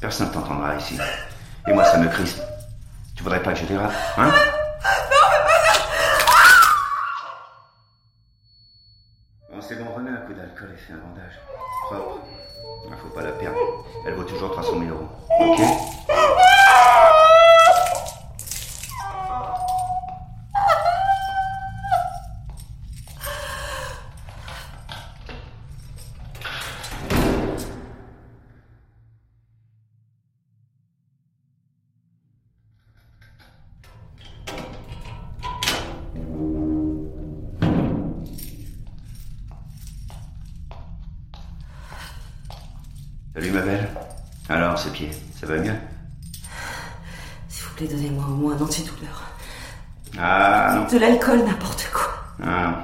Personne ne t'entendra ici. Et moi, ça me crispe. Tu voudrais pas que je dérape, hein? C'est bon, remets un coup d'alcool et fait un bandage. Propre. Il faut pas la perdre. Elle vaut toujours 300 000 euros. Ok? Salut ma belle. Alors, ce pied, ça va mieux S'il vous plaît, donnez-moi au moins un antidouleur. Ah non. De l'alcool, n'importe quoi. Ah non.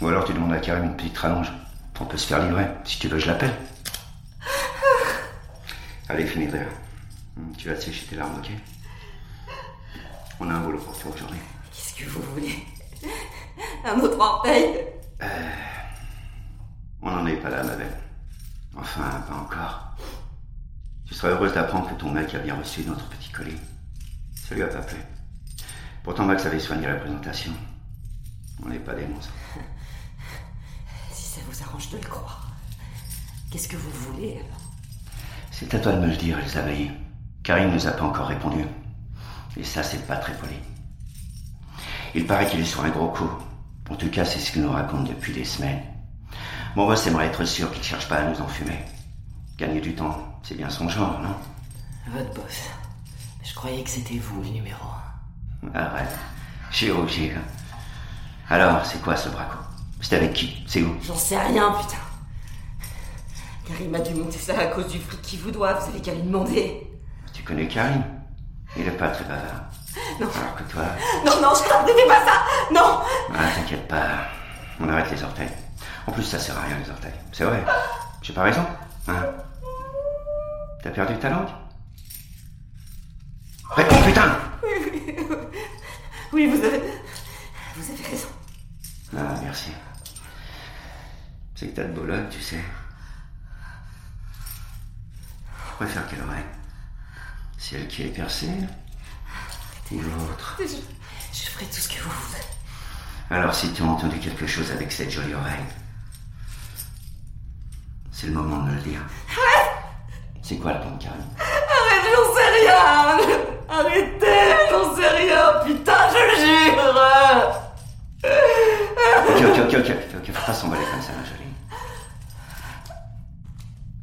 Ou alors tu demandes à Karim une petite rallonge. On peut se faire livrer. Si tu veux, je l'appelle. Allez, finis de rire. Hum, Tu vas te sécher tes larmes, ok? On a un boulot pour toi aujourd'hui. Qu'est-ce que vous voulez? Un autre orteil? On n'en est pas là, ma belle. Enfin, pas encore. Tu seras heureuse d'apprendre que ton mec a bien reçu notre petit colis. Ça lui a pas plu. Pourtant, Max avait soigné la présentation. On n'est pas des monstres. Si ça vous arrange de le croire. Qu'est-ce que vous voulez alors? C'est à toi de me le dire, Bailly. Karine ne nous a pas encore répondu. Et ça, c'est pas très poli. Il paraît qu'il est sur un gros coup. En tout cas, c'est ce qu'il nous raconte depuis des semaines. Mon boss aimerait être sûr qu'il cherche pas à nous enfumer. Gagner du temps, c'est bien son genre, non? Votre boss. Je croyais que c'était vous le numéro un. Arrête. J'ai rougi. là. Alors, c'est quoi ce braco? C'était avec qui? C'est où? J'en sais rien, putain. Karim a dû monter ça à cause du fric qu'il vous doit, vous avez qu'à lui demander. Tu connais Karine Il est pas très bavard. Non. Alors que toi... Non, non, je ne fais pas ça Non Ah, t'inquiète pas. On arrête les orteils. En plus, ça sert à rien, les orteils. C'est vrai. J'ai pas raison. Hein T'as perdu ta langue? Réponds, putain Oui, vous avez... Vous avez raison. Ah, merci. C'est que t'as de Bologne, tu sais. Je préfère quelle oreille Celle qui est percée ou l'autre Je, je ferai tout ce que vous voulez. Alors, si tu as entendu quelque chose avec cette jolie oreille, c'est le moment de me le dire. C'est quoi le plan de Karine? Arrête, j'en sais rien Arrêtez, j'en sais rien, putain, je le jure Ok, ok, ok, ok, ok, ok, faut pas s'emballer comme ça, ma jolie.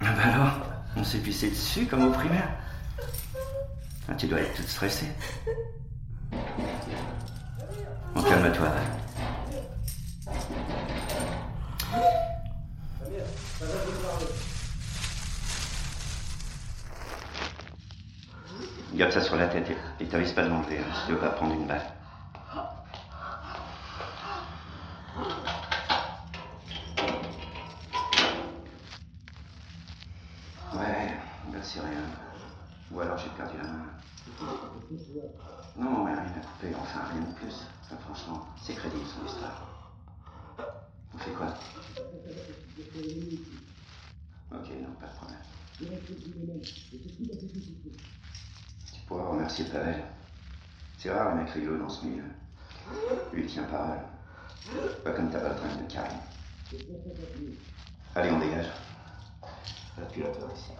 Ah bah alors, on s'est pissé dessus comme au primaire. Ah, tu dois être toute stressée. Bon, calme-toi, Garde ça sur la tête et- t'avises pas de l'enlever, hein, si tu veux pas prendre une balle. Ouais, ben c'est rien. Ou alors j'ai perdu la main. Non, mais rien à couper, enfin rien de plus. Franchement, c'est crédible son histoire. On fait quoi? Ok, non, pas de problème. Pourras remercier Pavel. C'est rare un mec rigolo dans ce milieu. Lui, il tient parole. Pas comme ta patronne de Karine. Allez, on dégage. Là, tu la toi ici.